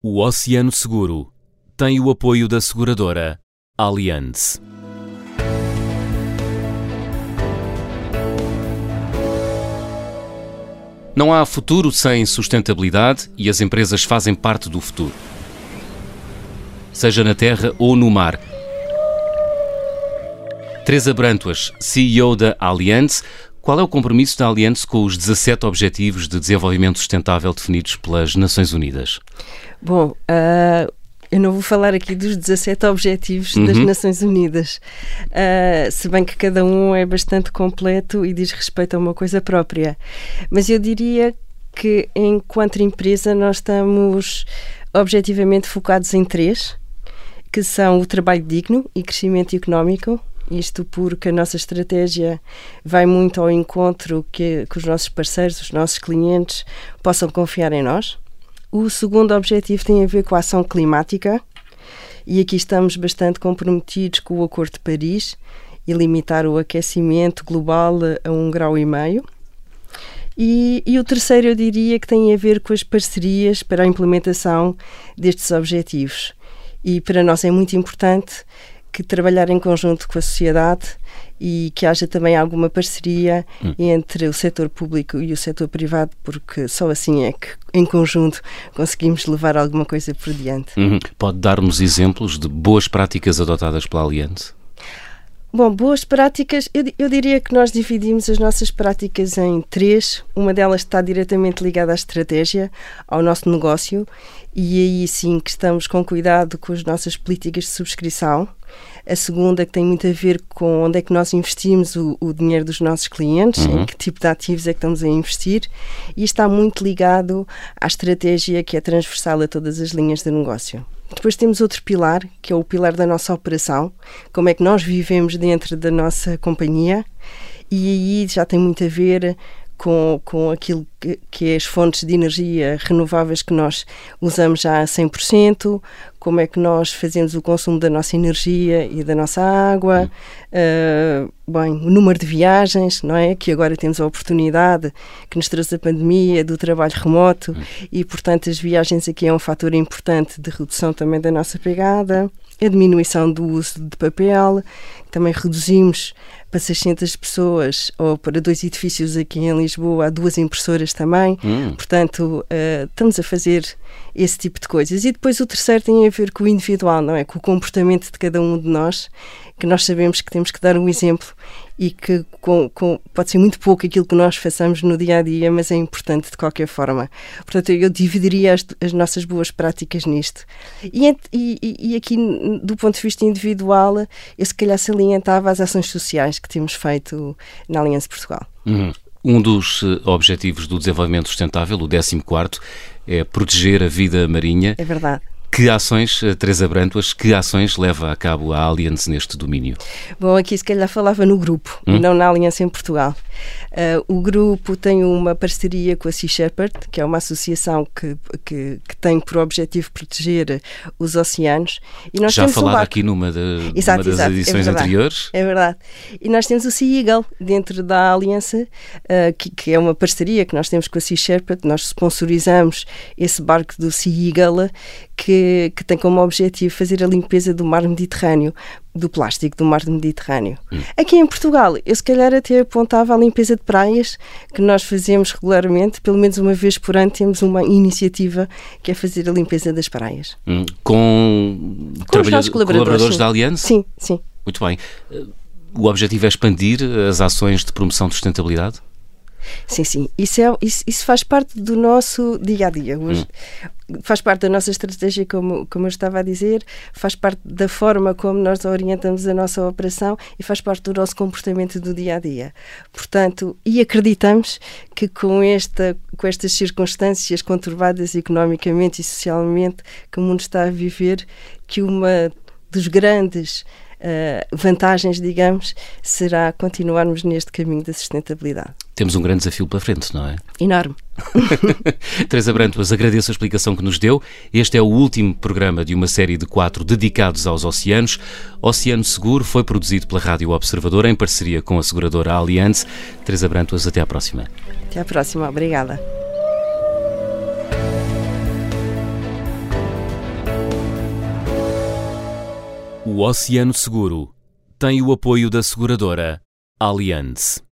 O Oceano Seguro tem o apoio da seguradora Allianz. Não há futuro sem sustentabilidade e as empresas fazem parte do futuro. Seja na terra ou no mar. Teresa Brantuas, CEO da Allianz, qual é o compromisso da Allianz com os 17 Objetivos de Desenvolvimento Sustentável definidos pelas Nações Unidas? Bom, uh, eu não vou falar aqui dos 17 Objetivos uhum. das Nações Unidas, uh, se bem que cada um é bastante completo e diz respeito a uma coisa própria. Mas eu diria que, enquanto empresa, nós estamos objetivamente focados em três, que são o trabalho digno e crescimento económico, isto porque a nossa estratégia vai muito ao encontro que, que os nossos parceiros, os nossos clientes, possam confiar em nós. O segundo objetivo tem a ver com a ação climática e aqui estamos bastante comprometidos com o Acordo de Paris e limitar o aquecimento global a um grau e meio. E, e, o terceiro eu diria que tem a ver com as parcerias para a implementação destes objetivos. E para nós é muito importante que trabalhar em conjunto com a sociedade e que haja também alguma parceria hum. entre o setor público e o setor privado, porque só assim é que, em conjunto, conseguimos levar alguma coisa por diante. Uhum. Pode dar-nos exemplos de boas práticas adotadas pela Aliança? Bom, boas práticas, eu, eu, diria que nós dividimos as nossas práticas em três. Uma delas está diretamente ligada à estratégia, ao nosso negócio, e aí sim que estamos com cuidado com as nossas políticas de subscrição. A segunda que tem muito a ver com onde é que nós investimos o, o dinheiro dos nossos clientes, uhum. em que tipo de ativos é que estamos a investir, e está muito ligado à estratégia que é transversal a todas as linhas de negócio. Depois temos outro pilar, que é o pilar da nossa operação, como é que nós vivemos dentro da nossa companhia, e aí já tem muito a ver com, com aquilo que, que é as fontes de energia renováveis que nós usamos já a 100%, como é que nós fazemos o consumo da nossa energia e da nossa água, uh, bem, o número de viagens, não é? Que agora temos a oportunidade que nos trouxe a pandemia do trabalho remoto e, portanto, as viagens aqui é um fator importante de redução também da nossa pegada a diminuição do uso de papel, também reduzimos para 600 pessoas ou para dois edifícios aqui em Lisboa, há duas impressoras também, hum. portanto uh, estamos a fazer esse tipo de coisas. E depois o terceiro tem a ver com o individual, não é? Com o comportamento de cada um de nós, que nós sabemos que temos que dar um exemplo e que com, com, pode ser muito pouco aquilo que nós façamos no dia a dia, mas é importante de qualquer forma. Portanto, eu dividiria as, as nossas boas práticas nisto. E, e, e, aqui, do ponto de vista individual, eu se calhar salientava as ações sociais que temos feito na Aliança Portugal. Uhum. Um dos eh, objetivos do desenvolvimento sustentável, o 14, é proteger a vida marinha. É verdade. Que ações, eh, Teresa Brantuas, que ações leva a cabo a Allianz neste domínio? Bom, aqui se calhar falava no grupo, hum? não na Aliança em Portugal. Uh, o grupo tem uma parceria com a Sea Shepherd, que é uma associação que, que, que tem por objetivo proteger os oceanos. E nós Já falaram um aqui numa, de, exato, numa das exato, é edições é anteriores. É verdade. E nós temos o Sea Eagle dentro da Aliança, uh, que, que, é uma parceria que nós temos com a Sea Shepherd. Nós sponsorizamos esse barco do Sea Eagle, que, que tem como objetivo fazer a limpeza do mar Mediterrâneo, do plástico do mar Mediterrâneo. Hum. Aqui em Portugal, eu se calhar até apontava a limpeza de praias, que nós fazemos regularmente, pelo menos uma vez por ano temos uma iniciativa que é fazer a limpeza das praias. Hum. Com, Com os nossos colaboradores, colaboradores da Aliança? Sim, sim. Muito bem. O objetivo é expandir as ações de promoção de sustentabilidade? Sim, sim. Isso, é, isso, isso faz parte do nosso dia a dia. Hoje, hum. Faz parte da nossa estratégia, como, como eu estava a dizer, faz parte da forma como nós orientamos a nossa operação e faz parte do nosso comportamento do dia a dia. Portanto, e acreditamos que com, esta, com estas circunstâncias conturbadas economicamente e socialmente que o mundo está a viver, que uma dos grandes uh, vantagens, digamos, será continuarmos neste caminho da sustentabilidade temos um grande desafio pela frente, não é? Enorme. Teresa Brantuas, agradeço a explicação que nos deu. Este é o último programa de uma série de quatro dedicados aos oceanos. Oceano Seguro foi produzido pela Rádio Observador em parceria com a seguradora Allianz. Teresa Brantuas, até à próxima. Até à próxima, obrigada. O Oceano Seguro tem o apoio da seguradora Allianz.